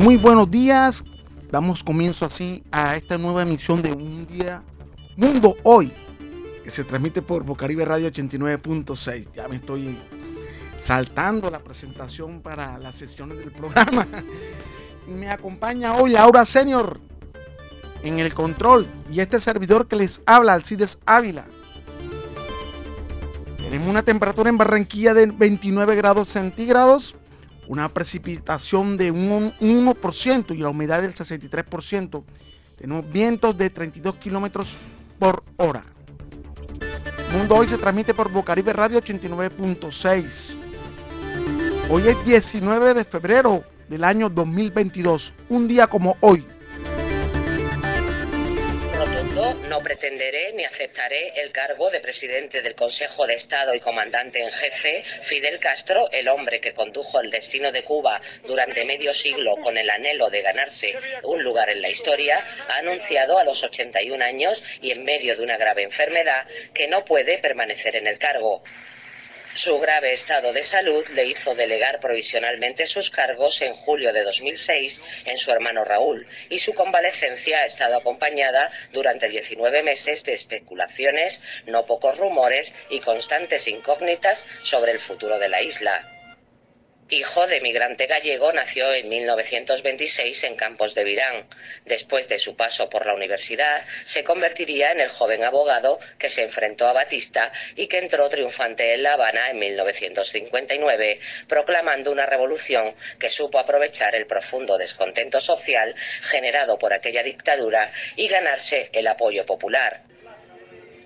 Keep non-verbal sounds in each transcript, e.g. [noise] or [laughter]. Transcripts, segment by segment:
Muy buenos días. Damos comienzo así a esta nueva emisión de Un Día Mundo Hoy, que se transmite por Bocaribe Radio 89.6. Ya me estoy saltando la presentación para las sesiones del programa. Me acompaña hoy Laura Senior en el control y este servidor que les habla, Alcides Ávila. Tenemos una temperatura en Barranquilla de 29 grados centígrados una precipitación de un 1% y la humedad del 63%. Tenemos vientos de 32 kilómetros por hora. Mundo Hoy se transmite por Bocaribe Radio 89.6. Hoy es 19 de febrero del año 2022, un día como hoy, no pretenderé ni aceptaré el cargo de presidente del Consejo de Estado y comandante en jefe, Fidel Castro, el hombre que condujo el destino de Cuba durante medio siglo con el anhelo de ganarse un lugar en la historia, ha anunciado a los 81 años y en medio de una grave enfermedad que no puede permanecer en el cargo. Su grave estado de salud le hizo delegar provisionalmente sus cargos en julio de 2006 en su hermano Raúl y su convalecencia ha estado acompañada durante 19 meses de especulaciones, no pocos rumores y constantes incógnitas sobre el futuro de la isla. Hijo de migrante gallego, nació en 1926 en Campos de Virán. Después de su paso por la universidad, se convertiría en el joven abogado que se enfrentó a Batista y que entró triunfante en La Habana en 1959, proclamando una revolución que supo aprovechar el profundo descontento social generado por aquella dictadura y ganarse el apoyo popular.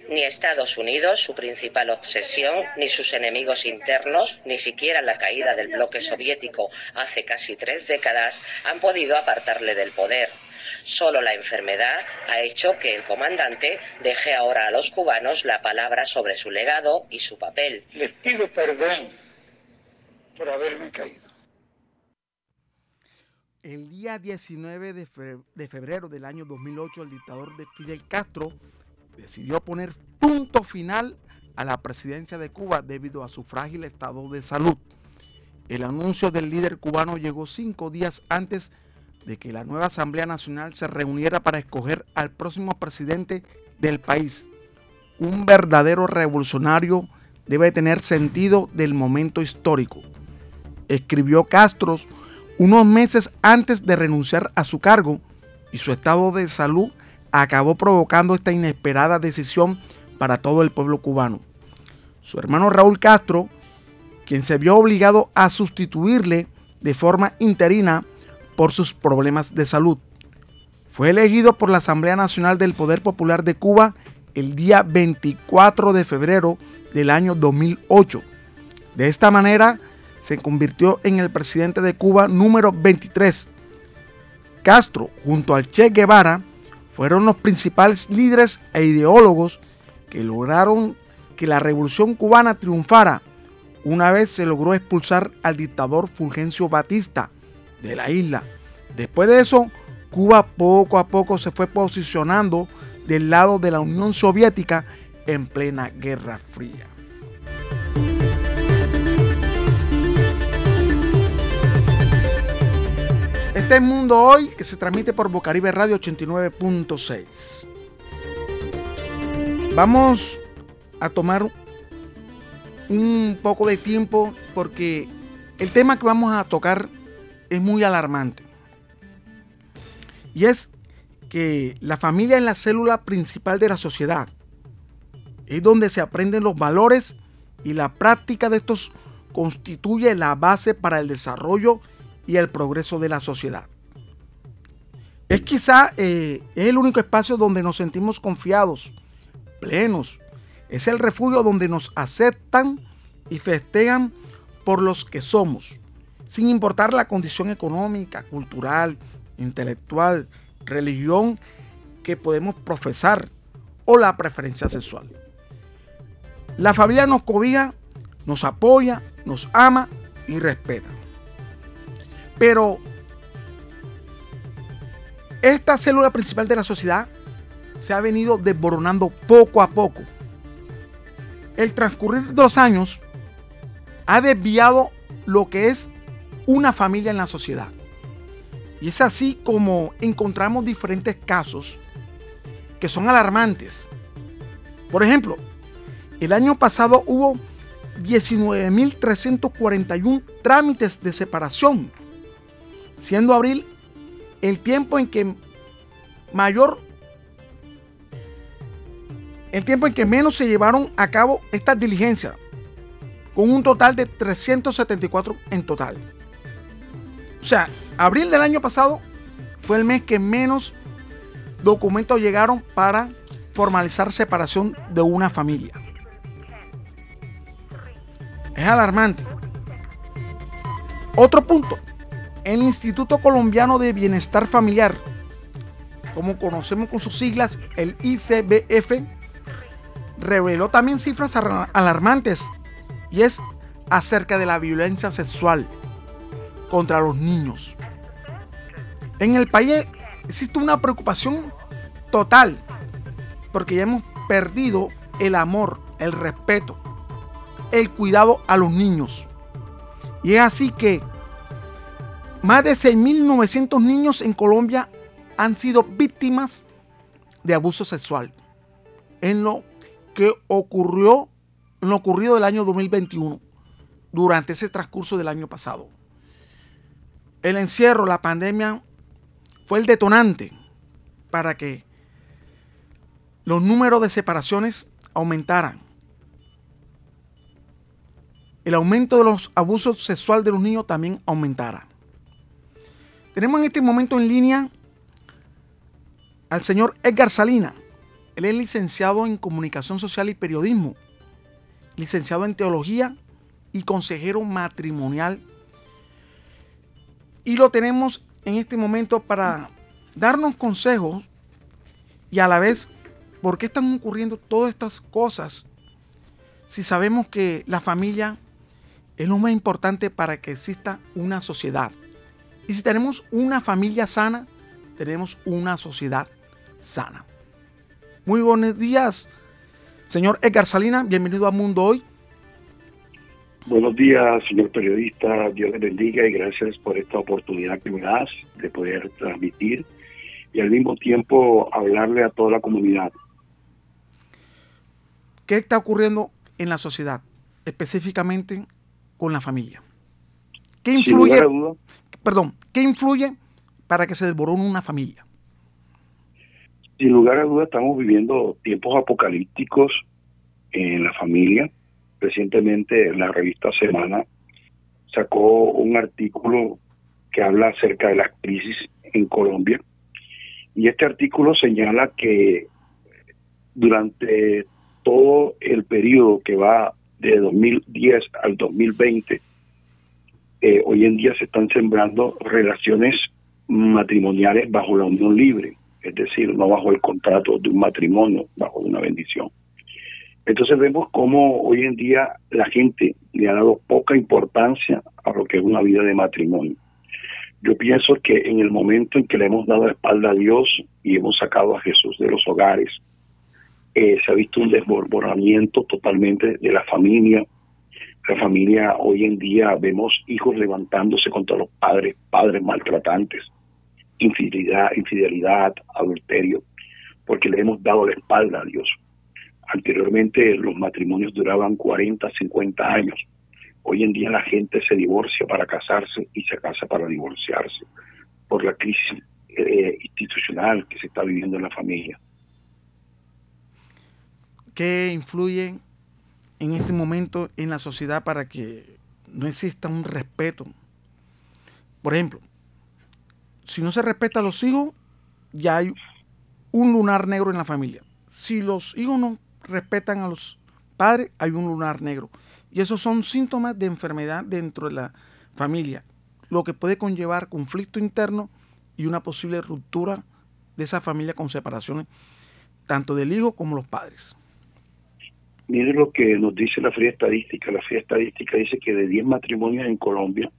Ni Estados Unidos, su principal obsesión, ni sus enemigos internos, ni siquiera la caída del bloque soviético hace casi tres décadas han podido apartarle del poder. Solo la enfermedad ha hecho que el comandante deje ahora a los cubanos la palabra sobre su legado y su papel. Les pido perdón por haberme caído. El día 19 de febrero del año 2008, el dictador de Fidel Castro decidió poner punto final a la presidencia de Cuba debido a su frágil estado de salud. El anuncio del líder cubano llegó cinco días antes de que la nueva Asamblea Nacional se reuniera para escoger al próximo presidente del país. Un verdadero revolucionario debe tener sentido del momento histórico. Escribió Castro unos meses antes de renunciar a su cargo y su estado de salud acabó provocando esta inesperada decisión para todo el pueblo cubano. Su hermano Raúl Castro, quien se vio obligado a sustituirle de forma interina por sus problemas de salud. Fue elegido por la Asamblea Nacional del Poder Popular de Cuba el día 24 de febrero del año 2008. De esta manera se convirtió en el presidente de Cuba número 23. Castro, junto al Che Guevara, fueron los principales líderes e ideólogos que lograron que la revolución cubana triunfara una vez se logró expulsar al dictador Fulgencio Batista de la isla. Después de eso, Cuba poco a poco se fue posicionando del lado de la Unión Soviética en plena Guerra Fría. Este mundo hoy que se transmite por Bocaribe Radio 89.6. Vamos a tomar un poco de tiempo porque el tema que vamos a tocar es muy alarmante. Y es que la familia es la célula principal de la sociedad. Es donde se aprenden los valores y la práctica de estos constituye la base para el desarrollo y el progreso de la sociedad. Es quizá eh, el único espacio donde nos sentimos confiados, plenos. Es el refugio donde nos aceptan y festejan por los que somos, sin importar la condición económica, cultural, intelectual, religión que podemos profesar o la preferencia sexual. La familia nos cobija, nos apoya, nos ama y respeta. Pero esta célula principal de la sociedad se ha venido desboronando poco a poco. El transcurrir de los años ha desviado lo que es una familia en la sociedad. Y es así como encontramos diferentes casos que son alarmantes. Por ejemplo, el año pasado hubo 19.341 trámites de separación, siendo abril el tiempo en que mayor el tiempo en que menos se llevaron a cabo estas diligencias, con un total de 374 en total. O sea, abril del año pasado fue el mes que menos documentos llegaron para formalizar separación de una familia. Es alarmante. Otro punto. El Instituto Colombiano de Bienestar Familiar, como conocemos con sus siglas, el ICBF, reveló también cifras alarmantes y es acerca de la violencia sexual contra los niños. En el país existe una preocupación total porque ya hemos perdido el amor, el respeto, el cuidado a los niños. Y es así que más de 6.900 niños en Colombia han sido víctimas de abuso sexual. En lo que ocurrió, en lo ocurrido del año 2021, durante ese transcurso del año pasado. El encierro, la pandemia, fue el detonante para que los números de separaciones aumentaran. El aumento de los abusos sexuales de los niños también aumentara. Tenemos en este momento en línea al señor Edgar Salina. Él es licenciado en Comunicación Social y Periodismo, licenciado en Teología y consejero matrimonial. Y lo tenemos en este momento para darnos consejos y a la vez por qué están ocurriendo todas estas cosas si sabemos que la familia es lo más importante para que exista una sociedad. Y si tenemos una familia sana, tenemos una sociedad sana. Muy buenos días, señor Edgar Salina. Bienvenido a Mundo Hoy. Buenos días, señor periodista. Dios le bendiga y gracias por esta oportunidad que me das de poder transmitir y al mismo tiempo hablarle a toda la comunidad. ¿Qué está ocurriendo en la sociedad, específicamente con la familia? ¿Qué influye? Perdón, ¿qué influye para que se desborone una familia? Sin lugar a dudas estamos viviendo tiempos apocalípticos en la familia. Recientemente la revista Semana sacó un artículo que habla acerca de la crisis en Colombia. Y este artículo señala que durante todo el periodo que va de 2010 al 2020, eh, hoy en día se están sembrando relaciones matrimoniales bajo la unión libre es decir, no bajo el contrato de un matrimonio, bajo una bendición. Entonces vemos cómo hoy en día la gente le ha dado poca importancia a lo que es una vida de matrimonio. Yo pienso que en el momento en que le hemos dado espalda a Dios y hemos sacado a Jesús de los hogares, eh, se ha visto un desbordamiento totalmente de la familia. La familia hoy en día vemos hijos levantándose contra los padres, padres maltratantes, infidelidad, infidelidad, adulterio, porque le hemos dado la espalda a Dios. Anteriormente los matrimonios duraban 40, 50 años. Hoy en día la gente se divorcia para casarse y se casa para divorciarse por la crisis eh, institucional que se está viviendo en la familia. ¿Qué influye en este momento en la sociedad para que no exista un respeto? Por ejemplo, si no se respeta a los hijos, ya hay un lunar negro en la familia. Si los hijos no respetan a los padres, hay un lunar negro. Y esos son síntomas de enfermedad dentro de la familia, lo que puede conllevar conflicto interno y una posible ruptura de esa familia con separaciones, tanto del hijo como los padres. Mire lo que nos dice la fría estadística. La fría estadística dice que de 10 matrimonios en Colombia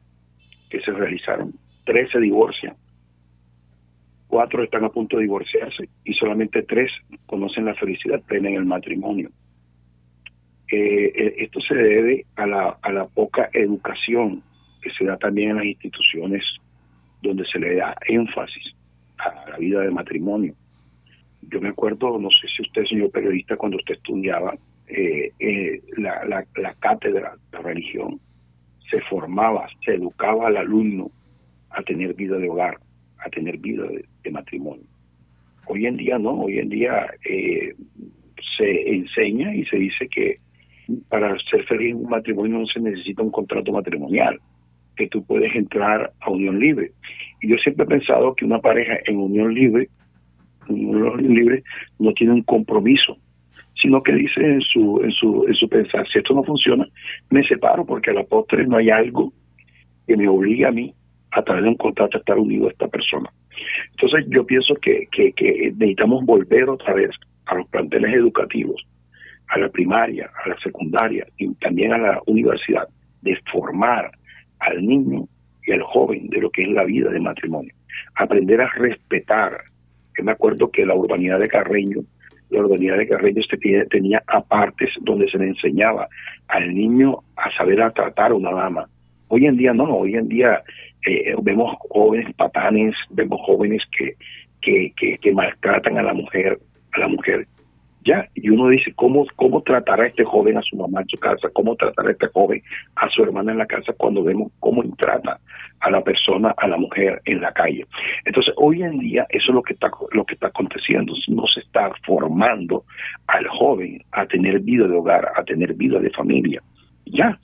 que se realizaron, 13 se divorcian cuatro están a punto de divorciarse y solamente tres conocen la felicidad plena en el matrimonio. Eh, eh, esto se debe a la, a la poca educación que se da también en las instituciones donde se le da énfasis a la vida de matrimonio. Yo me acuerdo, no sé si usted, señor periodista, cuando usted estudiaba eh, eh, la, la, cátedra de religión, se formaba, se educaba al alumno a tener vida de hogar, a tener vida de, matrimonio. Hoy en día no, hoy en día eh, se enseña y se dice que para ser feliz en un matrimonio no se necesita un contrato matrimonial, que tú puedes entrar a unión libre. Y yo siempre he pensado que una pareja en unión libre, en unión libre no tiene un compromiso, sino que dice en su, en su, en su pensar, si esto no funciona, me separo porque a la postre no hay algo que me obligue a mí a través de un contrato a estar unido a esta persona. Entonces yo pienso que, que, que necesitamos volver otra vez a los planteles educativos, a la primaria, a la secundaria y también a la universidad, de formar al niño y al joven de lo que es la vida de matrimonio. Aprender a respetar. Yo me acuerdo que la urbanidad de Carreño, la urbanidad de Carreño este tenía apartes donde se le enseñaba al niño a saber a tratar a una dama. Hoy en día no, hoy en día eh, vemos jóvenes patanes, vemos jóvenes que, que, que maltratan a la mujer, a la mujer ya, y uno dice, ¿cómo, ¿cómo tratará este joven a su mamá en su casa? ¿Cómo tratará este joven a su hermana en la casa cuando vemos cómo trata a la persona, a la mujer en la calle? Entonces, hoy en día eso es lo que está, lo que está aconteciendo. No se está formando al joven a tener vida de hogar, a tener vida de familia. Ya,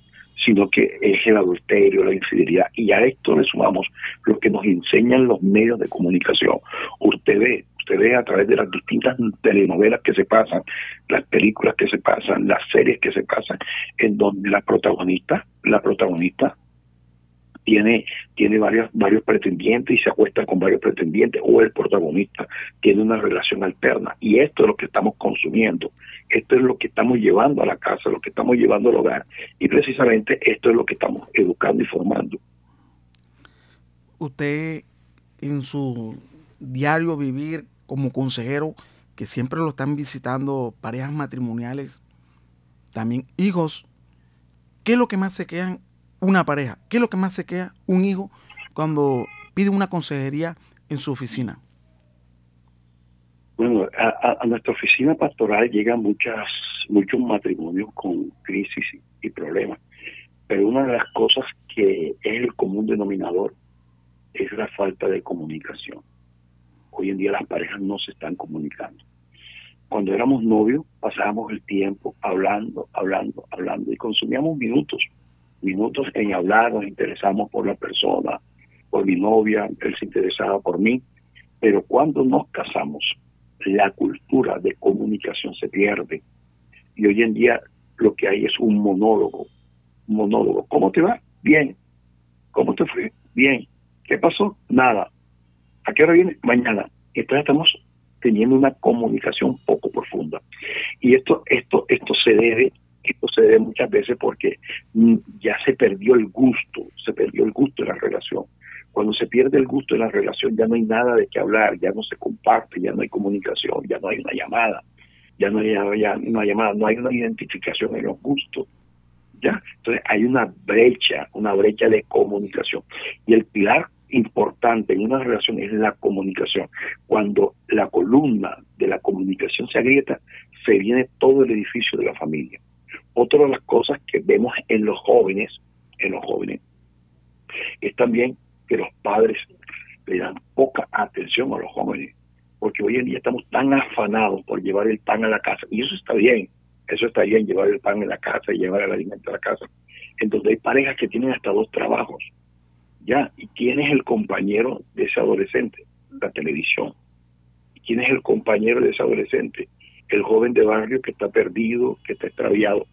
sino que es el adulterio, la infidelidad. Y a esto le sumamos lo que nos enseñan los medios de comunicación. Usted ve usted ve a través de las distintas telenovelas que se pasan, las películas que se pasan, las series que se pasan, en donde la protagonista, la protagonista tiene, tiene varios, varios pretendientes y se acuesta con varios pretendientes, o el protagonista tiene una relación alterna. Y esto es lo que estamos consumiendo, esto es lo que estamos llevando a la casa, lo que estamos llevando al hogar, y precisamente esto es lo que estamos educando y formando. Usted en su diario vivir como consejero, que siempre lo están visitando parejas matrimoniales, también hijos, ¿qué es lo que más se quedan una pareja? ¿Qué es lo que más se queda un hijo cuando pide una consejería en su oficina? Bueno, a, nuestra oficina pastoral llegan muchas, muchos matrimonios con crisis y problemas, pero una de las cosas que es el común denominador es la falta de comunicación. Hoy en día las parejas no se están comunicando. Cuando éramos novios pasábamos el tiempo hablando, hablando, hablando y consumíamos minutos, minutos en hablar, nos interesamos por la persona, por mi novia, él se interesaba por mí, pero cuando nos casamos, la cultura de comunicación se pierde. Y hoy en día lo que hay es un monólogo, monólogo. ¿Cómo te va? Bien. ¿Cómo te fue? Bien. ¿Qué pasó? Nada. ¿A qué hora viene? Mañana. Entonces estamos teniendo una comunicación poco profunda. Y esto, esto, esto se debe, esto se debe muchas veces porque mm, ya se perdió el gusto, se perdió el gusto de la relación. Cuando se pierde el gusto de la relación ya no hay nada de qué hablar, ya no se comparte, ya no hay comunicación, ya no hay una llamada, ya no hay, una llamada, no hay una identificación en los gustos. ¿ya? Entonces hay una brecha, una brecha de comunicación. Y el pilar importante en una relación es la comunicación. Cuando la columna de la comunicación se agrieta, se viene todo el edificio de la familia. Otra de las cosas que vemos en los jóvenes, en los jóvenes, es también que los padres le dan poca atención a los jóvenes, porque hoy en día estamos tan afanados por llevar el pan a la casa, y eso está bien, eso está bien, llevar el pan a la casa y llevar el alimento a la casa, en donde hay parejas que tienen hasta dos trabajos, ya, ¿y quién es el compañero de ese adolescente? La televisión. ¿Quién es el compañero de ese adolescente? El joven de barrio que está perdido, que está extraviado.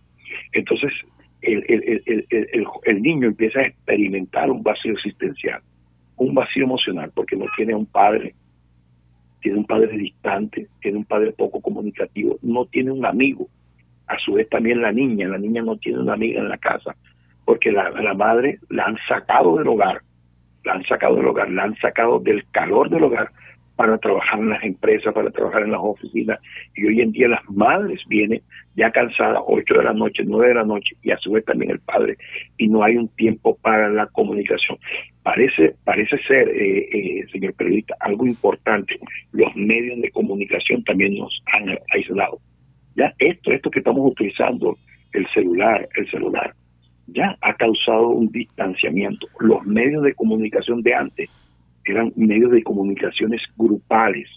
Entonces, el, el, el, el, niño empieza a experimentar un vacío existencial, un vacío emocional, porque no tiene un padre, tiene un padre distante, tiene un padre poco comunicativo, no tiene un amigo. A su vez también la niña, la niña no tiene una amiga en la casa, porque la, la madre la han sacado del hogar, la han sacado del hogar, la han sacado del calor del hogar para trabajar en las empresas, para trabajar en las oficinas. Y hoy en día las madres vienen ya cansadas, 8 de la noche, 9 de la noche, y a su vez también el padre, y no hay un tiempo para la comunicación. parece, parece ser, eh, eh, señor periodista, algo importante. Los medios de comunicación también nos han aislado. Ya esto, esto que estamos utilizando, el celular, el celular, ya ha causado un distanciamiento. Los medios de comunicación de antes eran medios de comunicaciones grupales,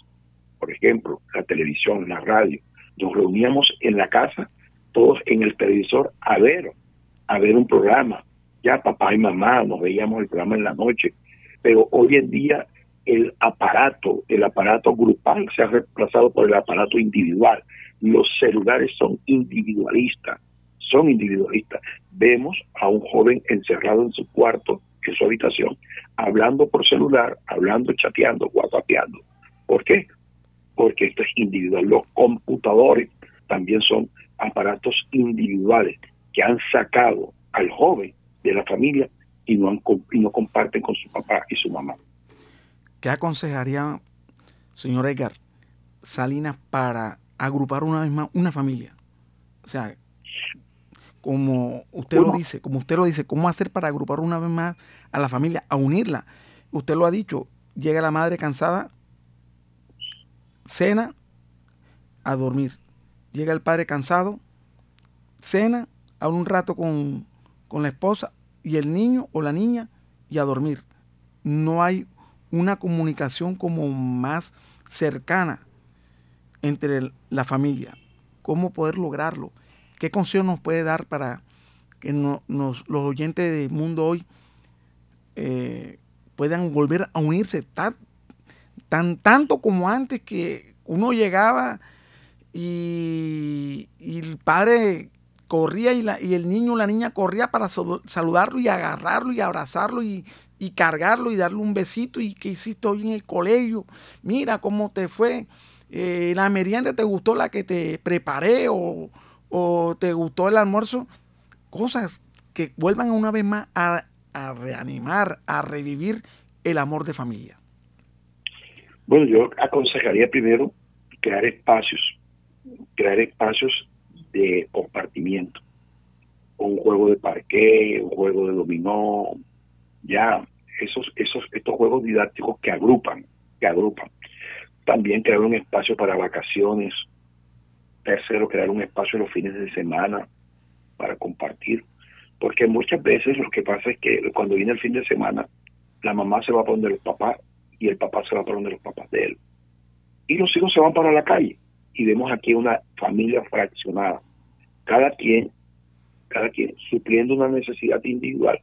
por ejemplo, la televisión, la radio. Nos reuníamos en la casa, todos en el televisor, a ver, a ver un programa. Ya papá y mamá nos veíamos el programa en la noche, pero hoy en día el aparato, el aparato grupal se ha reemplazado por el aparato individual. Los celulares son individualistas, son individualistas. Vemos a un joven encerrado en su cuarto, en su habitación, hablando por celular, hablando, chateando, whatsappeando. ¿Por qué? Porque esto es individual. Los computadores también son aparatos individuales que han sacado al joven de la familia y no, han, y no comparten con su papá y su mamá. ¿Qué aconsejaría, señor Edgar, Salinas para agrupar una vez más una familia? O sea, como usted lo dice, como usted lo dice, ¿cómo hacer para agrupar una vez más a la familia, a unirla? Usted lo ha dicho, llega la madre cansada, cena, a dormir. Llega el padre cansado, cena, habla un rato con, con la esposa y el niño o la niña y a dormir. No hay una comunicación como más cercana entre la familia. ¿Cómo poder lograrlo? ¿Qué consejo nos puede dar para que los oyentes del mundo hoy eh, puedan volver a unirse tan, tan tanto como antes que uno llegaba y, el padre corría y, la, y, el niño la niña corría para saludarlo y agarrarlo y abrazarlo y, cargarlo y darle un besito y que hiciste hoy en el colegio, mira cómo te fue, eh, la merienda te gustó la que te preparé o, te gustó el almuerzo, cosas que vuelvan una vez más a, a reanimar, a revivir el amor de familia. Bueno, yo aconsejaría primero crear espacios, crear espacios de compartimiento, un juego de parque, un juego de dominó, ya esos, esos, estos juegos didácticos que agrupan, que agrupan. También crear un espacio para vacaciones. Tercero, crear un espacio los fines de semana para compartir. Porque muchas veces lo que pasa es que cuando viene el fin de semana, la mamá se va para donde los papás y el papá se va para donde los papás de él. Y los hijos se van para la calle. Y vemos aquí una familia fraccionada. Cada quien, cada quien supliendo una necesidad individual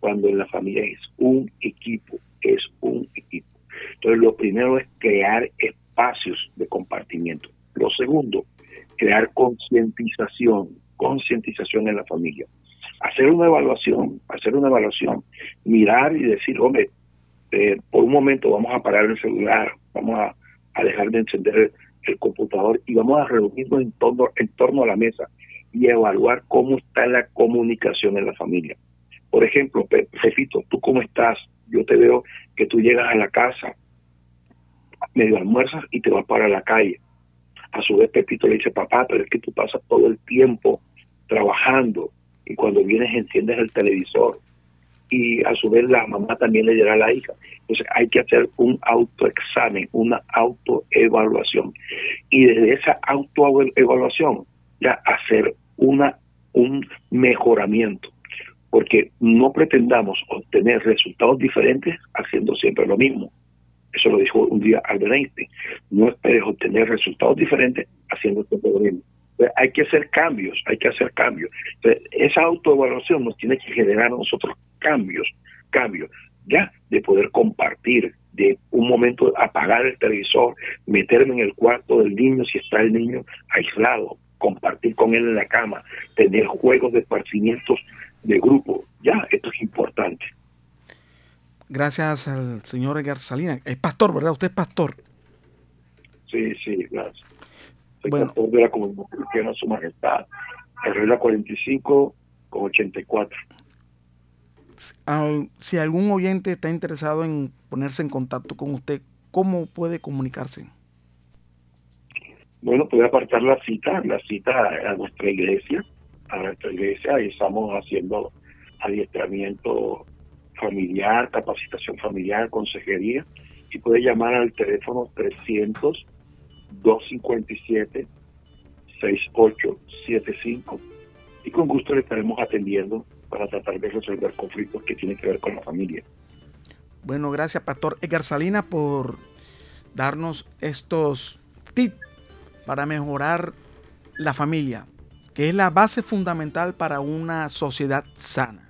cuando en la familia es un equipo, es un equipo. Entonces, lo primero es crear espacios de compartimiento. Lo segundo, crear concientización, concientización en la familia. Hacer una evaluación, hacer una evaluación, mirar y decir, hombre, eh, por un momento vamos a parar el celular, vamos a, dejar de encender el, computador y vamos a reunirnos en torno, en torno a la mesa y evaluar cómo está la comunicación en la familia. Por ejemplo, Jefito, ¿tú cómo estás? Yo te veo que tú llegas a la casa, medio almuerzas y te vas para la calle. A su vez, Pepito le dice, papá, pero es que tú pasas todo el tiempo trabajando y cuando vienes enciendes el televisor. Y a su vez la mamá también le dirá a la hija. Entonces hay que hacer un autoexamen, una autoevaluación. Y desde esa autoevaluación ya hacer una un mejoramiento porque no pretendamos obtener resultados diferentes haciendo siempre lo mismo. Eso lo dijo un día Albert Einstein. No esperes obtener resultados diferentes haciendo siempre lo mismo. hay que hacer cambios, hay que hacer cambios. esa autoevaluación nos tiene que generar a nosotros cambios, cambios, ya de poder compartir, de un momento apagar el televisor, meterme en el cuarto del niño si está el niño aislado, compartir con él en la cama, tener juegos de esparcimientos de grupo. Ya, esto es importante. Gracias al señor Edgar Salinas. Es pastor, ¿verdad? Usted es pastor. Sí, sí, gracias. Soy bueno. pastor de la comunidad cristiana Su Majestad, regla 45 con 84. Si algún oyente está interesado en ponerse en contacto con usted, ¿cómo puede comunicarse? Bueno, puede apartar la cita, la cita a nuestra iglesia, a nuestra iglesia y estamos haciendo adiestramiento familiar, capacitación familiar, consejería, y puede llamar al teléfono 300 257 6875 y con gusto le estaremos atendiendo para tratar de resolver conflictos que tienen que ver con la familia. Bueno, gracias Pastor Edgar Salina por darnos estos tips para mejorar la familia, que es la base fundamental para una sociedad sana.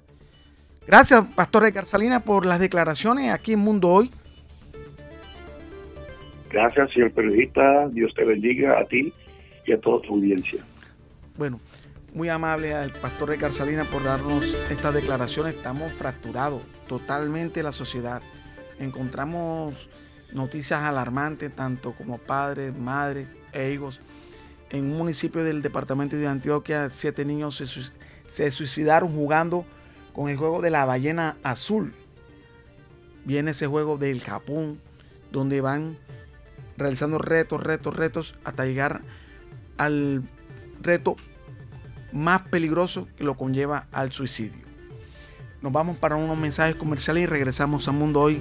Gracias, Pastor Edgar Salina, por las declaraciones aquí en Mundo Hoy. Gracias, señor periodista. Dios te bendiga a ti y a toda tu audiencia. Bueno, muy amable al pastor Edgar Salina por darnos estas declaraciones. Estamos fracturados totalmente la sociedad. Encontramos noticias alarmantes, tanto como padres, madres e hijos. En un municipio del departamento de Antioquia, siete niños se, suicidaron jugando con el juego de la ballena azul. Viene ese juego del Japón, donde van realizando retos, retos, retos, hasta llegar al reto más peligroso que lo conlleva al suicidio. Nos vamos para unos mensajes comerciales y regresamos a Mundo Hoy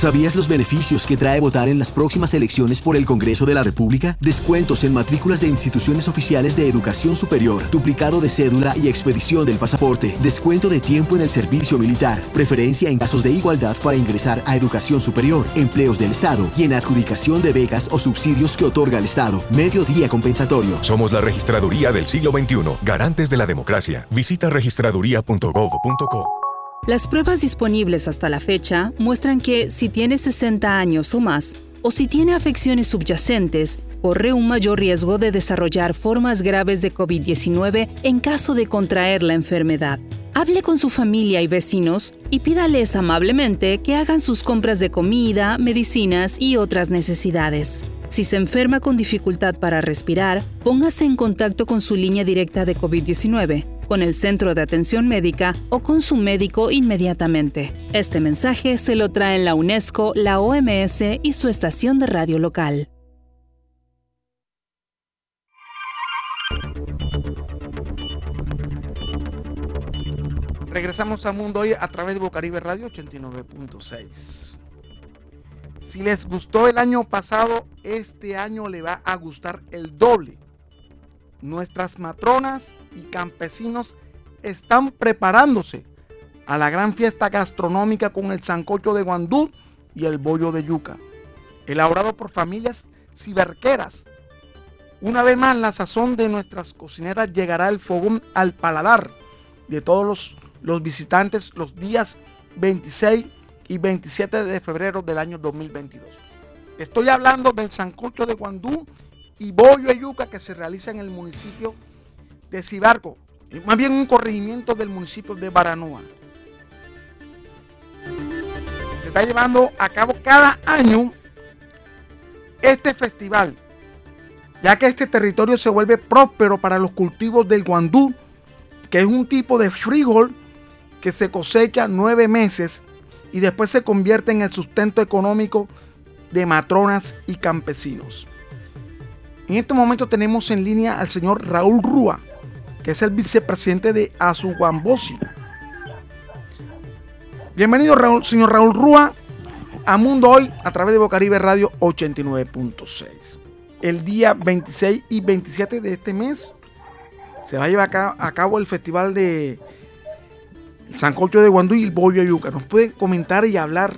¿Sabías los beneficios que trae votar en las próximas elecciones por el Congreso de la República? Descuentos en matrículas de instituciones oficiales de educación superior, duplicado de cédula y expedición del pasaporte, descuento de tiempo en el servicio militar, preferencia en casos de igualdad para ingresar a educación superior, empleos del Estado y en adjudicación de becas o subsidios que otorga el Estado. Mediodía compensatorio. Somos la registraduría del siglo XXI, garantes de la democracia. Visita registraduría.gov.co. Las pruebas disponibles hasta la fecha muestran que si tiene 60 años o más, o si tiene afecciones subyacentes, corre un mayor riesgo de desarrollar formas graves de COVID-19 en caso de contraer la enfermedad. Hable con su familia y vecinos y pídales amablemente que hagan sus compras de comida, medicinas y otras necesidades. Si se enferma con dificultad para respirar, póngase en contacto con su línea directa de COVID-19 con el centro de atención médica o con su médico inmediatamente. Este mensaje se lo traen la UNESCO, la OMS y su estación de radio local. Regresamos a Mundo Hoy a través de Bocaribe Radio 89.6. Si les gustó el año pasado, este año le va a gustar el doble nuestras matronas y campesinos están preparándose a la gran fiesta gastronómica con el sancocho de guandú y el bollo de yuca, elaborado por familias ciberqueras. Una vez más, la sazón de nuestras cocineras llegará el fogón al paladar de todos los, los visitantes los días 26 y 27 de febrero del año 2022. Estoy hablando del sancocho de guandú y bollo de yuca que se realiza en el municipio de Cibarco, más bien un corregimiento del municipio de Baranoa. Se está llevando a cabo cada año este festival, ya que este territorio se vuelve próspero para los cultivos del guandú, que es un tipo de frijol que se cosecha nueve meses y después se convierte en el sustento económico de matronas y campesinos. En este momento tenemos en línea al señor Raúl Rúa, que es el vicepresidente de Azuguambosi. Bienvenido, señor Raúl Rúa, a Mundo Hoy a través de Bocaribe Radio 89.6. El día 26 y 27 de este mes se va a llevar a cabo el festival de Sancocho de Guandú y el Bollo Yuca. ¿Nos puede comentar y hablar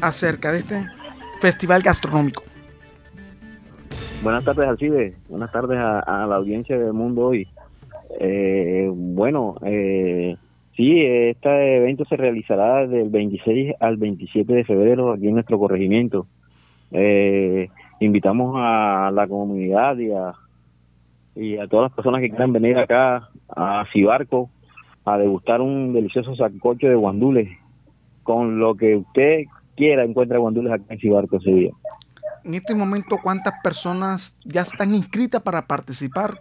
acerca de este festival gastronómico? Buenas tardes, Alcide. Buenas tardes a, la audiencia del mundo hoy. Eh, bueno, eh, Sí, este evento se realizará del 26 al 27 de febrero aquí en nuestro corregimiento. Eh, invitamos a la comunidad y a, y a todas las personas que quieran venir acá a Cibarco a degustar un delicioso sancocho de guandules con lo que usted quiera encuentra guandules acá en Cibarco ese día. En este momento, ¿cuántas personas ya están inscritas para participar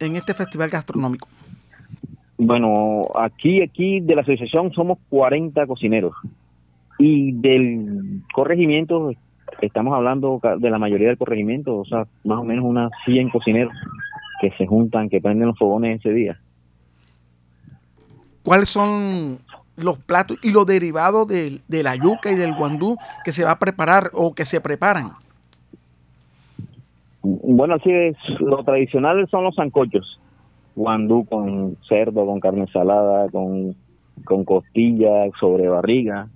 en este festival gastronómico? Bueno, aquí, aquí de la asociación somos 40 cocineros y del corregimiento estamos hablando de la mayoría del corregimiento, o sea, más o menos unas 100 cocineros que se juntan, que prenden los fogones ese día. ¿Cuáles son los platos y los derivados de, de la yuca y del guandú que se va a preparar o que se preparan? Bueno, así es, lo tradicional son los sancochos, guandú con cerdo, con carne salada, con, con costilla, sobre barriga,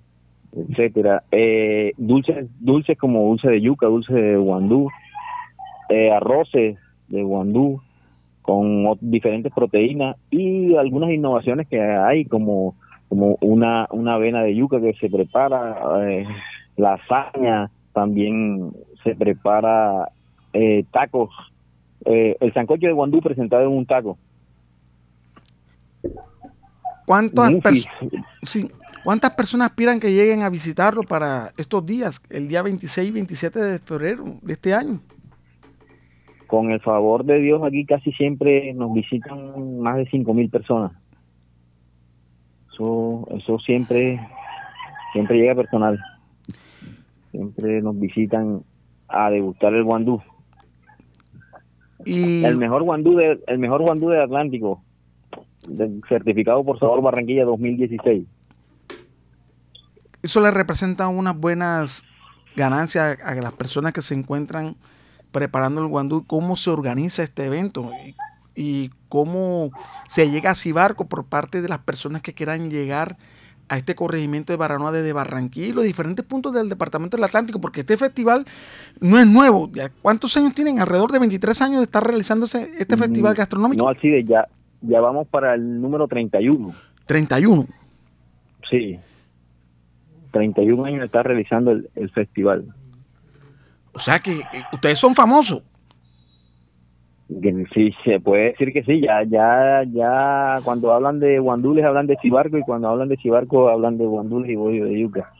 etcétera. Eh, dulces, dulces como dulce de yuca, dulce de guandú, eh, arroces de guandú con diferentes proteínas y algunas innovaciones que hay como como una una avena de yuca que se prepara, eh, lasaña también se prepara eh, tacos, eh, el sancocho de guandú presentado en un taco. ¿Cuántas, sí, ¿Cuántas personas aspiran que lleguen a visitarlo para estos días, el día 26 y 27 de febrero de este año? Con el favor de Dios, aquí casi siempre nos visitan más de 5 mil personas. Eso, eso siempre, siempre llega personal. Siempre nos visitan a degustar el guandú. Y... El mejor guandú de, el mejor guandú del Atlántico, certificado por Sabor Barranquilla 2016 eso le representa unas buenas ganancias a las personas que se encuentran preparando el guandú, cómo se organiza este evento y, cómo se llega a Cibarco por parte de las personas que quieran llegar a este corregimiento de Baranoa desde Barranquilla y los diferentes puntos del departamento del Atlántico, porque este festival no es nuevo. ¿Cuántos años tienen? Alrededor de 23 años de estar realizándose este mm, festival gastronómico. No, así de ya, ya vamos para el número 31. 31. Sí. 31 años está realizando el, festival. O sea que eh, ustedes son famosos. Sí, se puede decir que sí, ya, ya, ya, cuando hablan de guandules hablan de cibarco y cuando hablan de cibarco hablan de guandules y bollo de yuca.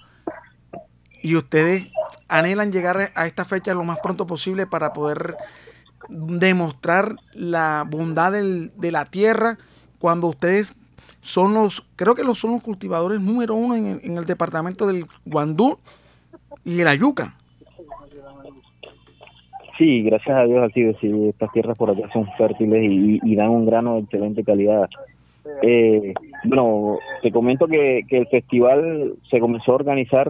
Y ustedes anhelan llegar a esta fecha lo más pronto posible para poder demostrar la bondad de la tierra cuando ustedes son los, creo que los son los cultivadores número uno en, el departamento del Guandú y de la yuca. Sí, gracias a Dios así sí, estas tierras por acá son fértiles y, dan un grano de excelente calidad. Eh, bueno, te comento que, que el festival se comenzó a organizar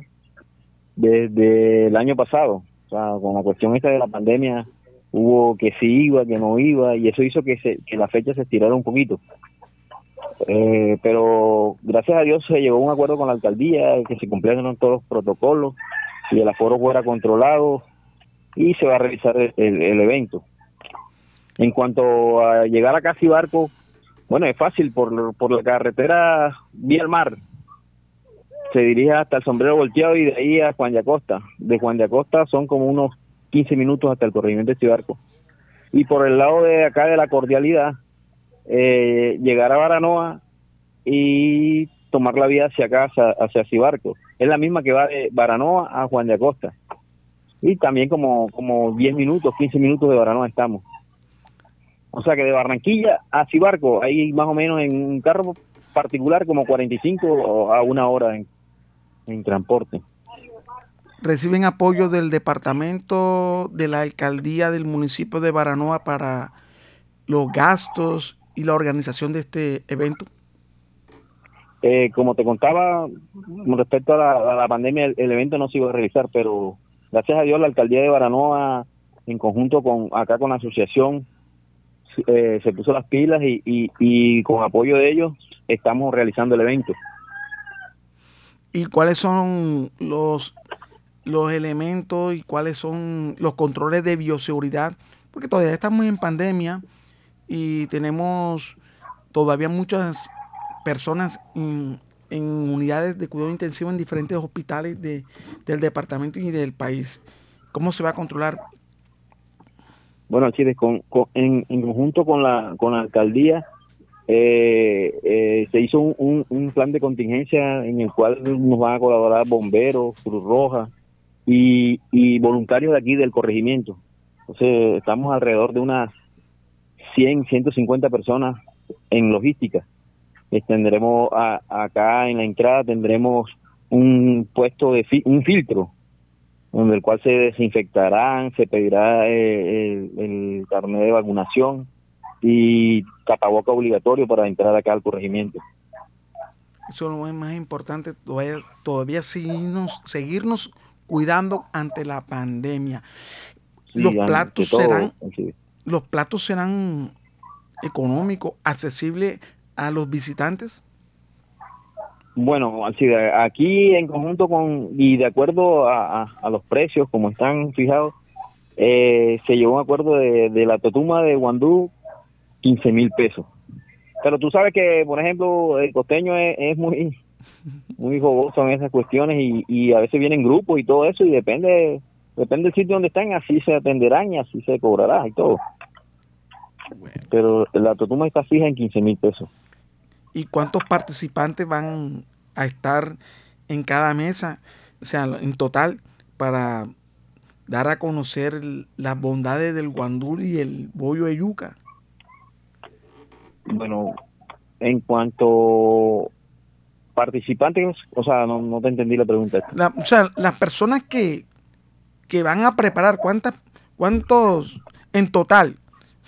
desde el año pasado, o sea, con la cuestión esta de la pandemia hubo que sí iba, que no iba, y eso hizo que, se, que la fecha se estirara un poquito. Eh, pero gracias a Dios se llegó a un acuerdo con la alcaldía, que se cumplieron todos los protocolos y el aforo fuera controlado y se va a realizar el, evento. En cuanto a llegar a Casi Barco, bueno, es fácil, por, por la carretera vía el mar. Se dirige hasta el sombrero volteado y de ahí a Juan de Acosta. De Juan de Acosta son como unos 15 minutos hasta el corregimiento de Cibarco. Y por el lado de acá de la cordialidad, eh, llegar a Baranoa y tomar la vía hacia acá, hacia, Cibarco. Es la misma que va de Baranoa a Juan de Acosta. Y también como, como 10 minutos, 15 minutos de Baranoa estamos. O sea que de Barranquilla a Cibarco, hay más o menos en un carro particular como 45 a una hora en, en transporte. ¿Reciben apoyo del departamento, de la alcaldía del municipio de Baranoa para los gastos y la organización de este evento? Eh, como te contaba, con respecto a la, pandemia, el, evento no se iba a realizar, pero gracias a Dios la alcaldía de Baranoa, en conjunto con acá con la asociación, eh, se puso las pilas y, y, con apoyo de ellos estamos realizando el evento. ¿Y cuáles son los, los elementos y cuáles son los controles de bioseguridad? Porque todavía estamos en pandemia y tenemos todavía muchas personas en, unidades de cuidado intensivo en diferentes hospitales de, del departamento y del país. ¿Cómo se va a controlar? Bueno, Chile, con, en, conjunto con la, con la alcaldía, eh, eh, se hizo un, un, plan de contingencia en el cual nos van a colaborar bomberos, Cruz Roja y, y voluntarios de aquí del corregimiento. Entonces, estamos alrededor de unas 100, 150 personas en logística. Tendremos acá en la entrada tendremos un puesto de un filtro donde el cual se desinfectarán, se pedirá eh, el, carnet de vacunación y tapaboca obligatorio para entrar acá al corregimiento. Eso es lo más importante, todavía, todavía seguirnos, seguirnos cuidando ante la pandemia. los platos serán los platos serán económicos, accesibles a los visitantes. Bueno, aquí en conjunto con y de acuerdo a, los precios como están fijados, eh, se llevó un acuerdo de, la totuma de Guandú 15 mil pesos. Pero tú sabes que, por ejemplo, el costeño es, muy [laughs] muy jogoso en esas cuestiones y, y a veces vienen grupos y todo eso y depende depende del sitio donde están, así se atenderán y así se cobrará y todo. Pero la totuma está fija en 15 mil pesos. ¿Y cuántos participantes van a estar en cada mesa? O sea, en total, para dar a conocer las bondades del guandul y el bollo de yuca. Bueno, en cuanto participantes, o sea, no, te entendí la pregunta. o sea, las personas que, que van a preparar, ¿cuántas, ¿cuántos en total?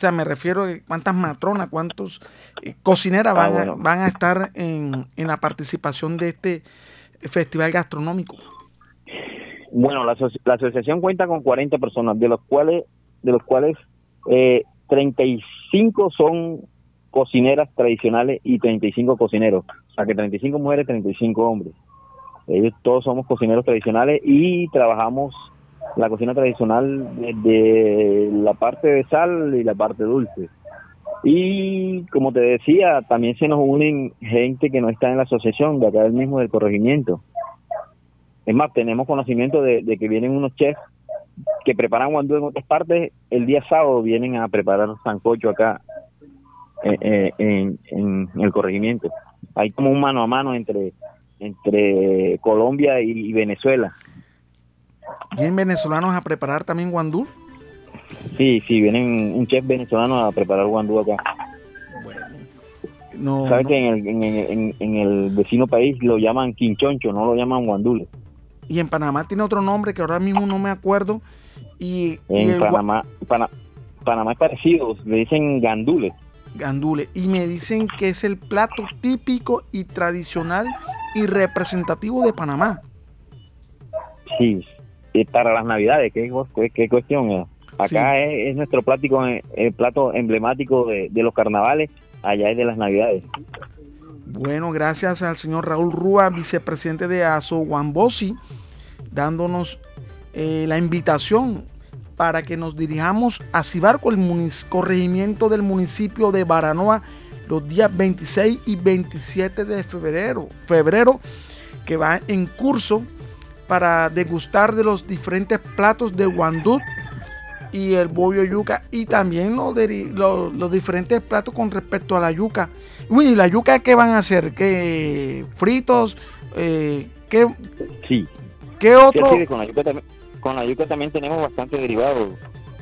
O sea, me refiero a cuántas matronas, cuántos eh, cocineras van, a, van a estar en, la participación de este festival gastronómico. Bueno, la, asociación cuenta con 40 personas, de los cuales de los cuales eh, 35 son cocineras tradicionales y 35 cocineros. O sea, que 35 mujeres, 35 hombres. Ellos todos somos cocineros tradicionales y trabajamos la cocina tradicional de, la parte de sal y la parte dulce. Y como te decía, también se nos unen gente que no está en la asociación, de acá del mismo del corregimiento. Es más, tenemos conocimiento de, que vienen unos chefs que preparan guandú en otras partes, el día sábado vienen a preparar sancocho acá eh, eh, en, en, el corregimiento. Hay como un mano a mano entre, entre Colombia y Venezuela. ¿Vienen venezolanos a preparar también guandú? Sí, sí, vienen un chef venezolano a preparar guandú acá. Bueno, no, ¿Sabes que en el, vecino país lo llaman quinchoncho, no lo llaman guandule? Y en Panamá tiene otro nombre que ahora mismo no me acuerdo. Y, en Panamá, Panamá es parecido, le dicen gandule. Gandule. Y me dicen que es el plato típico y tradicional y representativo de Panamá. Sí, para las navidades, ¿qué, qué, cuestión? Acá es, nuestro plático, el eh, plato emblemático de, los carnavales, allá es de las navidades. Bueno, gracias al señor Raúl Rúa, vicepresidente de ASO Wambosi, dándonos eh, la invitación para que nos dirijamos a Cibarco, el corregimiento del municipio de Baranoa, los días 26 y 27 de febrero. Febrero que va en curso para degustar de los diferentes platos de guandú y el bollo yuca y también los, los, diferentes platos con respecto a la yuca. Uy, ¿la yuca qué van a hacer? ¿Qué fritos? Eh, ¿qué, sí. ¿Qué otro? con, la yuca también, tenemos bastante derivados.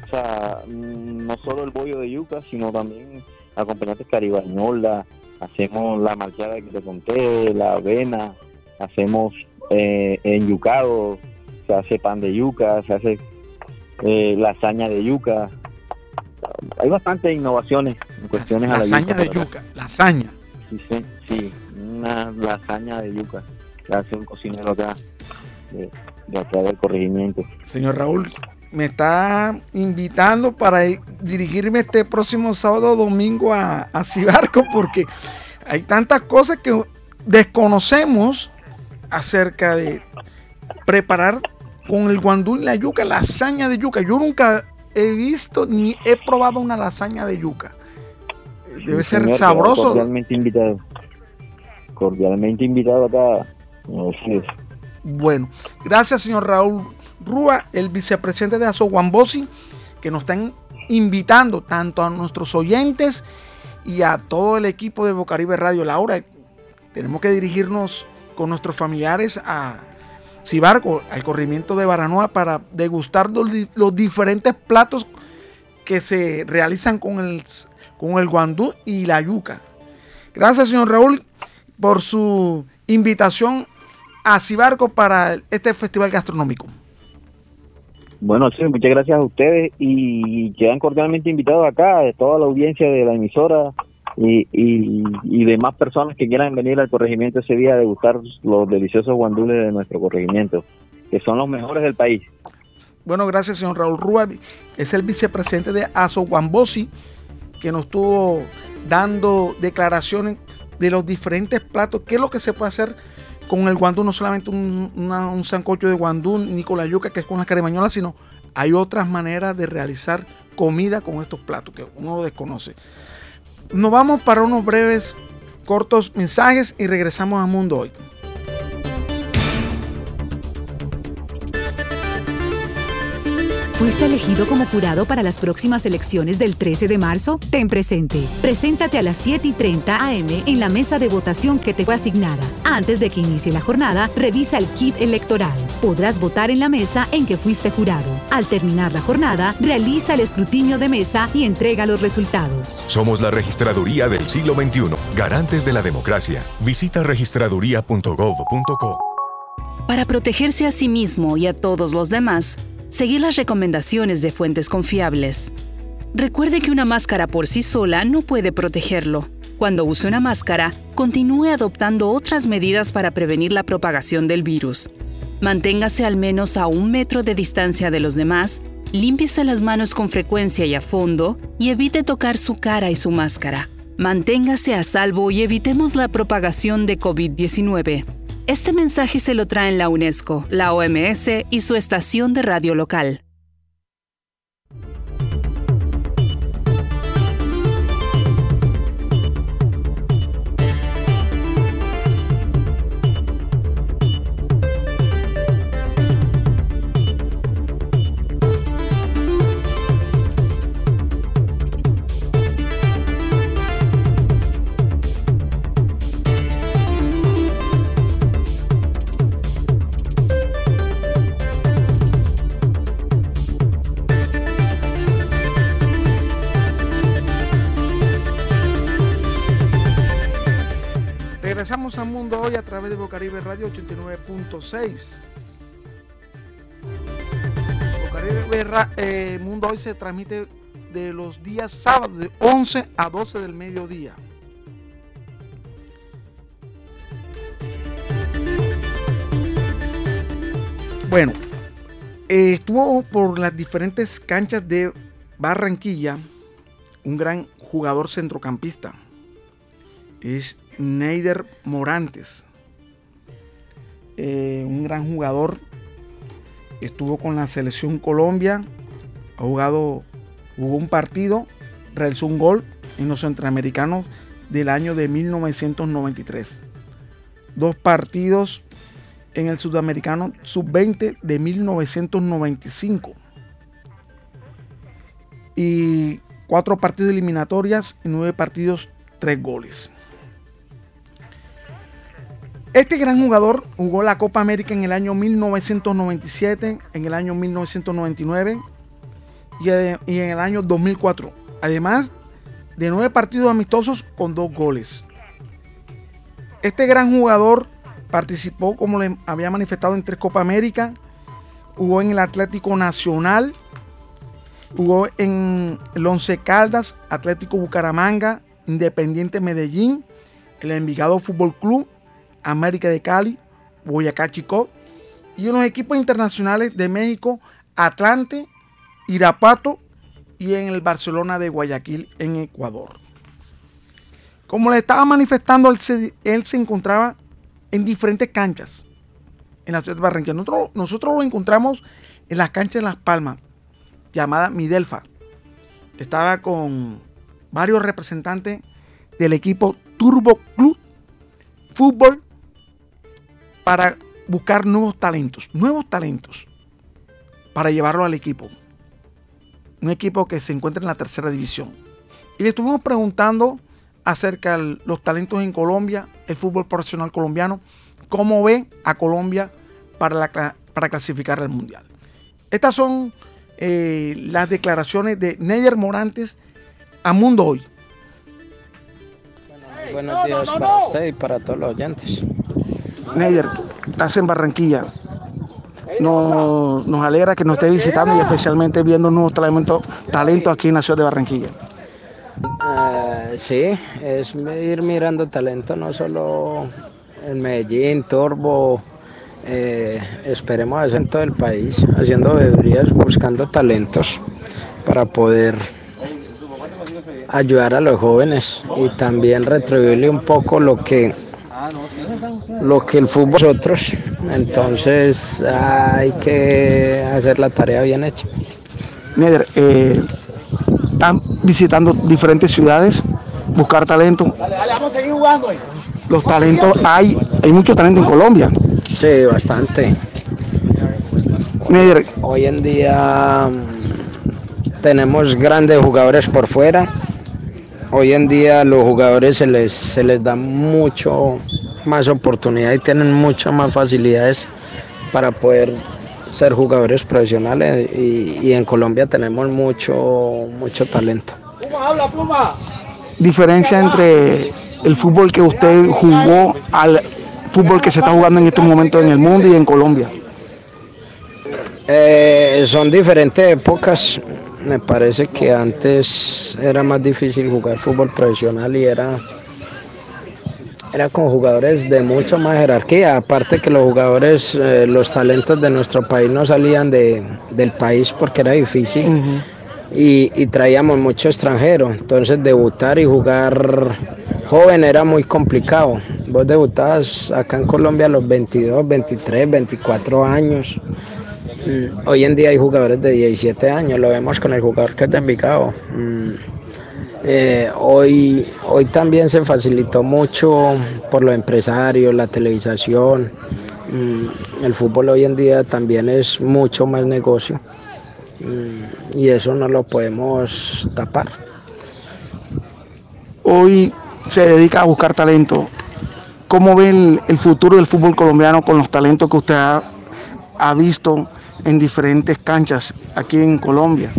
O sea, mm, no solo el bollo de yuca, sino también acompañantes caribañola, hacemos la marchada que te conté, la avena, hacemos eh, en yucado, se hace pan de yuca, se hace eh, lasaña de yuca. Hay bastantes innovaciones en cuestiones lasaña de yuca, lasaña. Sí, sí, sí, una lasaña de yuca que hace un cocinero acá de, acá del corregimiento. Señor Raúl, me está invitando para dirigirme este próximo sábado o domingo a, a Cibarco porque hay tantas cosas que desconocemos acerca de preparar con el guandú y la yuca, lasaña de yuca. Yo nunca he visto ni he probado una lasaña de yuca. Debe ser sabroso. invitado. cordialmente invitado acá. Bueno, gracias señor Raúl Rúa, el vicepresidente de ASO que nos están invitando tanto a nuestros oyentes y a todo el equipo de Bocaribe Radio. Laura, tenemos que dirigirnos con nuestros familiares a Cibarco, al corrimiento de Baranoa, para degustar los, diferentes platos que se realizan con el, con el guandú y la yuca. Gracias, señor Raúl, por su invitación a Cibarco para este festival gastronómico. Bueno, sí, muchas gracias a ustedes y quedan cordialmente invitados acá, de toda la audiencia de la emisora y, y, demás personas que quieran venir al corregimiento ese día a degustar los deliciosos guandules de nuestro corregimiento, que son los mejores del país. Bueno, gracias, señor Raúl Rúa. Es el vicepresidente de ASO Guambosi, que nos estuvo dando declaraciones de los diferentes platos, qué es lo que se puede hacer con el guandú, no solamente un, un sancocho de guandú ni con la yuca que es con la carimañola, sino hay otras maneras de realizar comida con estos platos que uno desconoce. Nos vamos para unos breves, cortos mensajes y regresamos a Mundo Hoy. ¿Fuiste elegido como jurado para las próximas elecciones del 13 de marzo? Ten presente. Preséntate a las 7 y 30 am en la mesa de votación que te fue asignada. Antes de que inicie la jornada, revisa el kit electoral. Podrás votar en la mesa en que fuiste jurado. Al terminar la jornada, realiza el escrutinio de mesa y entrega los resultados. Somos la registraduría del siglo XXI, garantes de la democracia. Visita registraduría.gov.co. Para protegerse a sí mismo y a todos los demás, Seguir las recomendaciones de fuentes confiables. Recuerde que una máscara por sí sola no puede protegerlo. Cuando use una máscara, continúe adoptando otras medidas para prevenir la propagación del virus. Manténgase al menos a un metro de distancia de los demás, límpiese las manos con frecuencia y a fondo y evite tocar su cara y su máscara. Manténgase a salvo y evitemos la propagación de COVID-19. Este mensaje se lo traen la UNESCO, la OMS y su estación de radio local. Regresamos a Mundo Hoy a través de Bocaribe Radio 89.6. Bocaribe eh, Mundo Hoy se transmite de los días sábados de 11 a 12 del mediodía. Bueno, estuvo por las diferentes canchas de Barranquilla un gran jugador centrocampista. Es Neider Morantes, eh, un gran jugador, estuvo con la selección Colombia, ha jugado, jugó un partido, realizó un gol en los centroamericanos del año de 1993. Dos partidos en el sudamericano sub-20 de 1995. Y cuatro partidos eliminatorias y nueve partidos, tres goles. Este gran jugador jugó la Copa América en el año 1997, en el año 1999 y, en el año 2004. Además de nueve partidos amistosos con dos goles. Este gran jugador participó, como le había manifestado, en tres Copa América. Jugó en el Atlético Nacional. Jugó en el Once Caldas, Atlético Bucaramanga, Independiente Medellín, el Envigado Fútbol Club América de Cali, Boyacá Chico y unos equipos internacionales de México, Atlante, Irapato y en el Barcelona de Guayaquil en Ecuador. Como le estaba manifestando, él se, encontraba en diferentes canchas en la ciudad de Barranquilla. Nosotros, nosotros lo encontramos en las canchas de Las Palmas, llamada Midelfa. Estaba con varios representantes del equipo Turbo Club fútbol para buscar nuevos talentos, nuevos talentos, para llevarlo al equipo. Un equipo que se encuentra en la tercera división. Y le estuvimos preguntando acerca de los talentos en Colombia, el fútbol profesional colombiano, cómo ve a Colombia para, la, para clasificar al Mundial. Estas son eh, las declaraciones de Neyer Morantes a Mundo Hoy. buenos días para usted y para todos los oyentes. Neyer, estás en Barranquilla. Nos, nos alegra que nos esté visitando y especialmente viendo nuevos talentos, talentos aquí en la de Barranquilla. Uh, sí, es ir mirando talento no solo en Medellín, Torbo, eh, esperemos en todo el país, haciendo veedurías, buscando talentos para poder ayudar a los jóvenes y también retribuirle un poco lo que lo que el fútbol nosotros entonces hay que hacer la tarea bien hecha. Neder, eh, están visitando diferentes ciudades buscar talento. Los talentos hay hay mucho talento en Colombia. Sí bastante. Neder. hoy en día mm, tenemos grandes jugadores por fuera hoy en día los jugadores se les, se les da mucho más oportunidad y tienen muchas más facilidades para poder ser jugadores profesionales y, y en Colombia tenemos mucho, mucho talento. Diferencia entre el fútbol que usted jugó al fútbol que se está jugando en estos momentos en el mundo y en Colombia. Eh, son diferentes épocas. Me parece que antes era más difícil jugar fútbol profesional y era, era con jugadores de mucha más jerarquía. Aparte que los jugadores, eh, los talentos de nuestro país no salían de, del país porque era difícil. Uh -huh. y, y, traíamos mucho extranjero. Entonces debutar y jugar joven era muy complicado. Vos debutabas acá en Colombia a los 22, 23, 24 años. Mm, hoy en día hay jugadores de 17 años, lo vemos con el jugador que es de Envigado. Mm, eh, hoy, hoy también se facilitó mucho por los empresarios, la televisación. Mm, el fútbol hoy en día también es mucho más negocio y eso no lo podemos tapar. Hoy se dedica a buscar talento. ¿Cómo ve el, el futuro del fútbol colombiano con los talentos que usted ha, ha visto en diferentes canchas aquí en Colombia?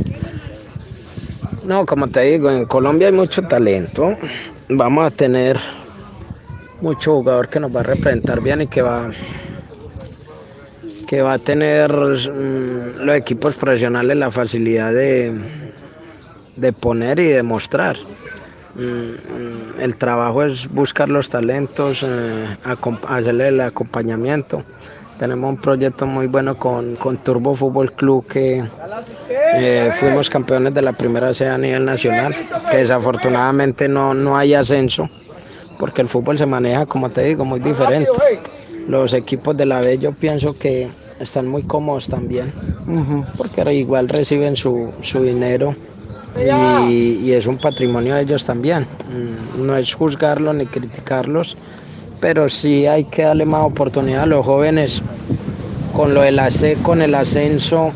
No, como te digo, en Colombia hay mucho talento. Vamos a tener mucho jugador que nos va a representar bien y que va que va a tener mmm, los equipos profesionales la facilidad de, de poner y demostrar. Mm, el trabajo es buscar los talentos, eh, hacerle el acompañamiento. Tenemos un proyecto muy bueno con, con Turbo Fútbol Club que eh, fuimos campeones de la primera C a nivel nacional, que desafortunadamente no, no hay ascenso, porque el fútbol se maneja, como te digo, muy diferente. Los equipos de la B yo pienso que están muy cómodos también, uh -huh. porque igual reciben su, su dinero y, y, es un patrimonio de ellos también. Mm, no es juzgarlos ni criticarlos, pero sí hay que darle más oportunidad a los jóvenes con lo del con el ascenso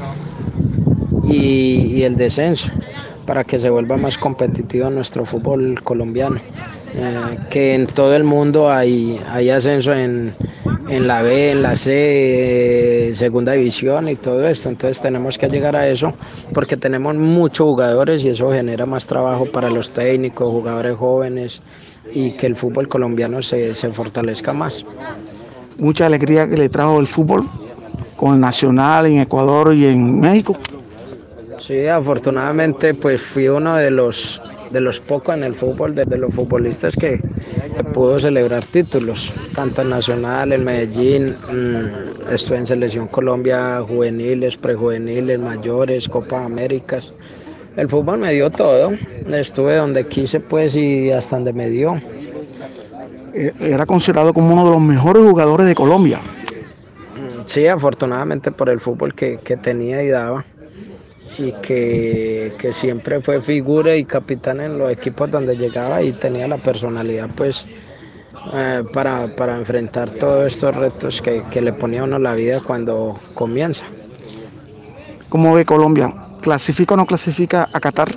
y, el descenso para que se vuelva más competitivo nuestro fútbol colombiano. Eh, que en todo el mundo hay, ascenso en, en, la B, en la C, eh, segunda división y todo esto. Entonces tenemos que llegar a eso porque tenemos muchos jugadores y eso genera más trabajo para los técnicos, jugadores jóvenes y que el fútbol colombiano se, se fortalezca más. Mucha alegría que le trajo el fútbol con el Nacional en Ecuador y en México. Sí, afortunadamente pues fui uno de los de los pocos en el fútbol, de, de los futbolistas que, que, pudo celebrar títulos, tanto en Nacional, en Medellín, mmm, estuve en Selección Colombia, juveniles, prejuveniles, mayores, Copa Américas. El fútbol me dio todo, estuve donde quise pues y hasta donde me dio. Era considerado como uno de los mejores jugadores de Colombia. Sí, afortunadamente por el fútbol que, que tenía y daba y que, que, siempre fue figura y capitán en los equipos donde llegaba y tenía la personalidad pues eh, para, para, enfrentar todos estos retos que, que, le ponía uno la vida cuando comienza. ¿Cómo ve Colombia? ¿Clasifica o no clasifica a Qatar?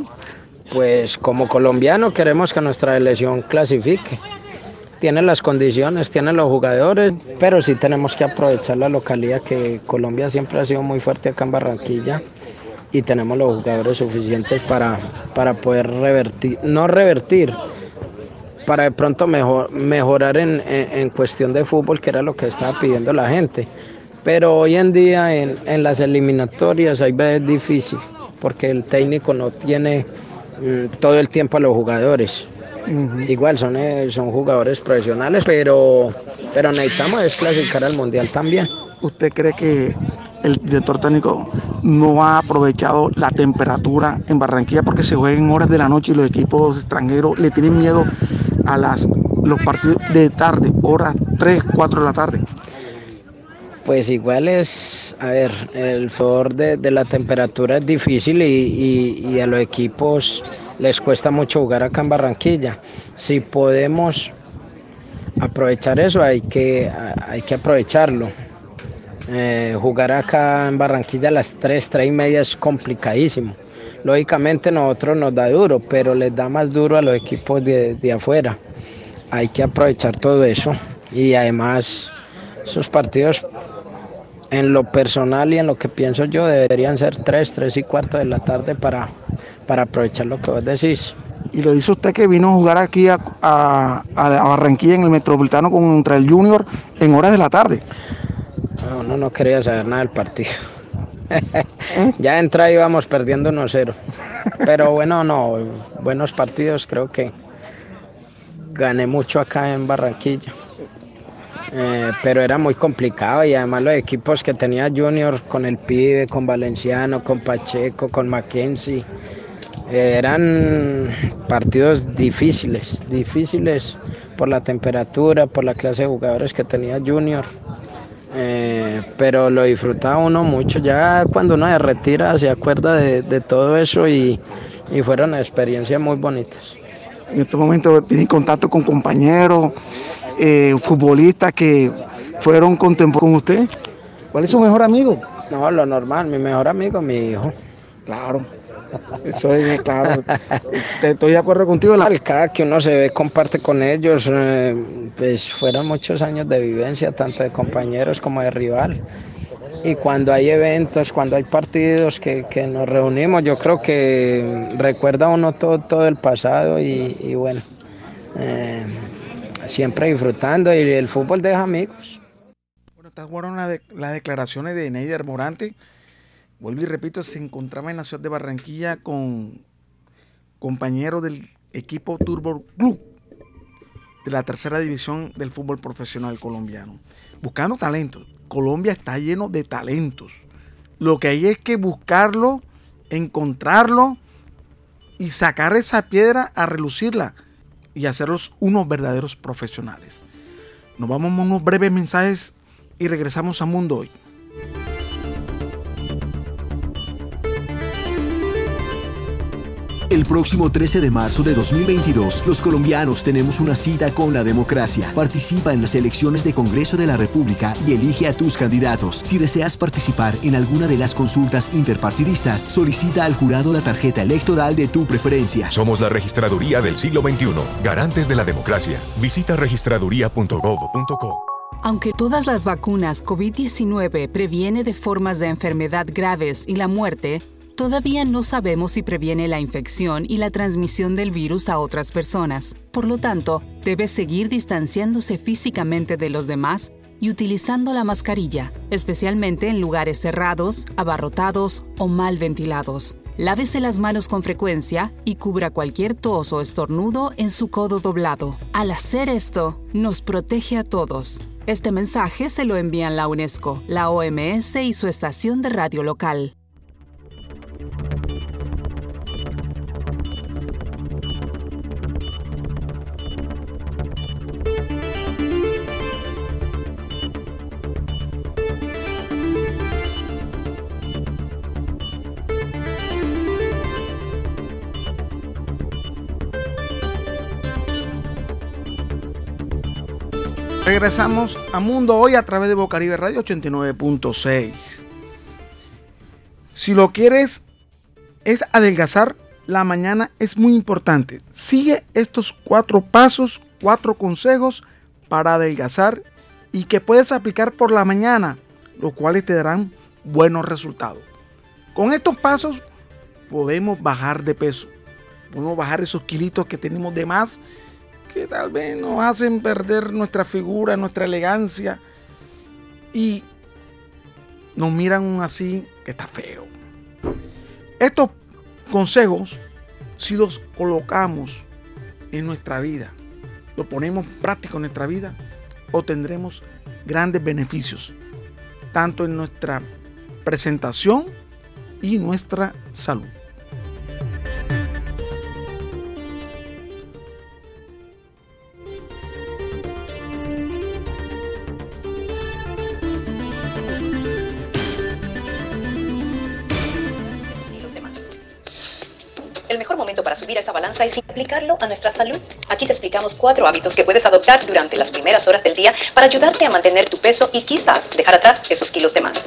Pues como colombiano queremos que nuestra elección clasifique. Tiene las condiciones, tiene los jugadores, pero sí tenemos que aprovechar la localidad que Colombia siempre ha sido muy fuerte acá en Barranquilla y tenemos los jugadores suficientes para, para poder revertir, no revertir, para de pronto mejor, mejorar en, en, en, cuestión de fútbol, que era lo que estaba pidiendo la gente. Pero hoy en día en, en las eliminatorias ahí es difícil, porque el técnico no tiene mm, todo el tiempo a los jugadores. Uh -huh. Igual son, eh, son jugadores profesionales, pero, pero necesitamos desclasificar al Mundial también. ¿Usted cree que el director técnico no ha aprovechado la temperatura en Barranquilla porque se juega en horas de la noche y los equipos extranjeros le tienen miedo a las, los partidos de tarde, horas 3, 4 de la tarde? Pues igual es, a ver, el favor de, la temperatura es difícil y, y, y, a los equipos les cuesta mucho jugar acá en Barranquilla. Si podemos aprovechar eso, hay que, hay que aprovecharlo. Eh, jugar acá en Barranquilla a las 3, 3 y media es complicadísimo. Lógicamente nosotros nos da duro, pero les da más duro a los equipos de, de afuera. Hay que aprovechar todo eso y además esos partidos en lo personal y en lo que pienso yo deberían ser 3, 3 y cuarto de la tarde para, para aprovechar lo que vos decís. Y lo dice usted que vino a jugar aquí a, a, a Barranquilla en el Metropolitano contra el Junior en horas de la tarde. No, no, no quería saber nada del partido. [laughs] ya entra y vamos perdiendo 1-0. Pero bueno, no, buenos partidos, creo que gané mucho acá en Barranquilla. Eh, pero era muy complicado y además los equipos que tenía Junior con el Pibe, con Valenciano, con Pacheco, con Mackenzie, eh, eran partidos difíciles, difíciles por la temperatura, por la clase de jugadores que tenía Junior. Eh, pero lo disfrutaba uno mucho. Ya cuando uno se retira se acuerda de, todo eso y, y, fueron experiencias muy bonitas. En este momento tiene contacto con compañeros, eh, futbolistas que fueron contemporáneos con usted. ¿Cuál es su mejor amigo? No, lo normal, mi mejor amigo, mi hijo. Claro. Eso es claro. Estoy de acuerdo contigo. La... Cada que uno se ve, comparte con ellos, eh, pues fueron muchos años de vivencia, tanto de compañeros como de rival. Y cuando hay eventos, cuando hay partidos que, que nos reunimos, yo creo que recuerda uno todo, todo el pasado y, y bueno, eh, siempre disfrutando y el fútbol deja amigos. Bueno, estas fueron las, las declaraciones de Neider Morante. Vuelvo y repito, se encontraba en la ciudad de Barranquilla con compañeros del equipo Turbo Club de la tercera división del fútbol profesional colombiano. Buscando talentos. Colombia está lleno de talentos. Lo que hay es que buscarlo, encontrarlo y sacar esa piedra a relucirla y hacerlos unos verdaderos profesionales. Nos vamos a unos breves mensajes y regresamos a Mundo Hoy. El próximo 13 de marzo de 2022, los colombianos tenemos una cita con la democracia. Participa en las elecciones de Congreso de la República y elige a tus candidatos. Si deseas participar en alguna de las consultas interpartidistas, solicita al jurado la tarjeta electoral de tu preferencia. Somos la registraduría del siglo XXI, garantes de la democracia. Visita registraduría.gov.co. Aunque todas las vacunas COVID-19 previene de formas de enfermedad graves y la muerte, Todavía no sabemos si previene la infección y la transmisión del virus a otras personas. Por lo tanto, debe seguir distanciándose físicamente de los demás y utilizando la mascarilla, especialmente en lugares cerrados, abarrotados o mal ventilados. Lávese las manos con frecuencia y cubra cualquier tos o estornudo en su codo doblado. Al hacer esto, nos protege a todos. Este mensaje se lo envían la UNESCO, la OMS y su estación de radio local. Regresamos a Mundo Hoy a través de Bocaribe Radio 89.6. Si lo quieres es adelgazar, la mañana es muy importante. Sigue estos cuatro pasos, cuatro consejos para adelgazar y que puedes aplicar por la mañana, los cuales te darán buenos resultados. Con estos pasos podemos bajar de peso, podemos bajar esos kilitos que tenemos de más, que tal vez nos hacen perder nuestra figura, nuestra elegancia y nos miran así que está feo. Estos consejos, si los colocamos en nuestra vida, lo ponemos práctico en nuestra vida, obtendremos grandes beneficios, tanto en nuestra presentación y nuestra salud. Balanza es aplicarlo a nuestra salud. Aquí te explicamos cuatro hábitos que puedes adoptar durante las primeras horas del día para ayudarte a mantener tu peso y quizás dejar atrás esos kilos de más.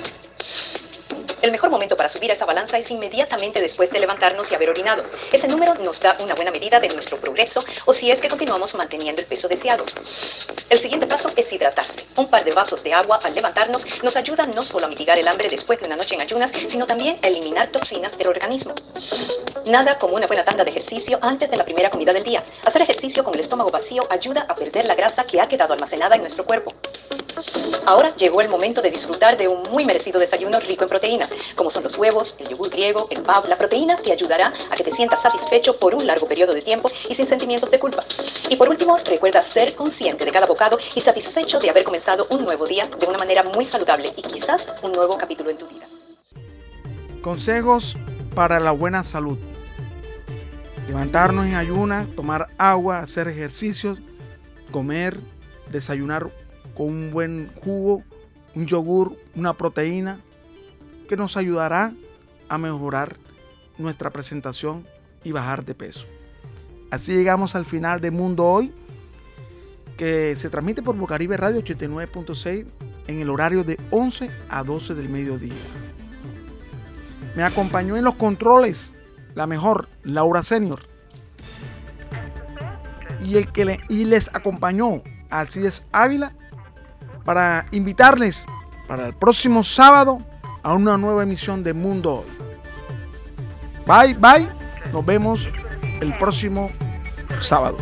El mejor momento para subir a esa balanza es inmediatamente después de levantarnos y haber orinado. Ese número nos da una buena medida de nuestro progreso o si es que continuamos manteniendo el peso deseado. El siguiente paso es hidratarse. Un par de vasos de agua al levantarnos nos ayuda no solo a mitigar el hambre después de una noche en ayunas, sino también a eliminar toxinas del organismo. Nada como una buena tanda de ejercicio antes de la primera comida del día. Hacer ejercicio con el estómago vacío ayuda a perder la grasa que ha quedado almacenada en nuestro cuerpo. Ahora llegó el momento de disfrutar de un muy merecido desayuno rico en proteínas, como son los huevos, el yogur griego, el pavo. La proteína te ayudará a que te sientas satisfecho por un largo periodo de tiempo y sin sentimientos de culpa. Y por último, recuerda ser consciente de cada bocado y satisfecho de haber comenzado un nuevo día de una manera muy saludable y quizás un nuevo capítulo en tu vida. Consejos para la buena salud. Levantarnos en ayunas, tomar agua, hacer ejercicios, comer, desayunar con un buen jugo, un yogur, una proteína, que nos ayudará a mejorar nuestra presentación y bajar de peso. Así llegamos al final de Mundo Hoy, que se transmite por Bocaribe Radio 89.6 en el horario de 11 a 12 del mediodía. Me acompañó en los controles la mejor, Laura Senior. Y, el que y les acompañó Alcides Ávila para invitarles para el próximo sábado a una nueva emisión de Mundo Hoy. Bye, bye. Nos vemos el próximo sábado.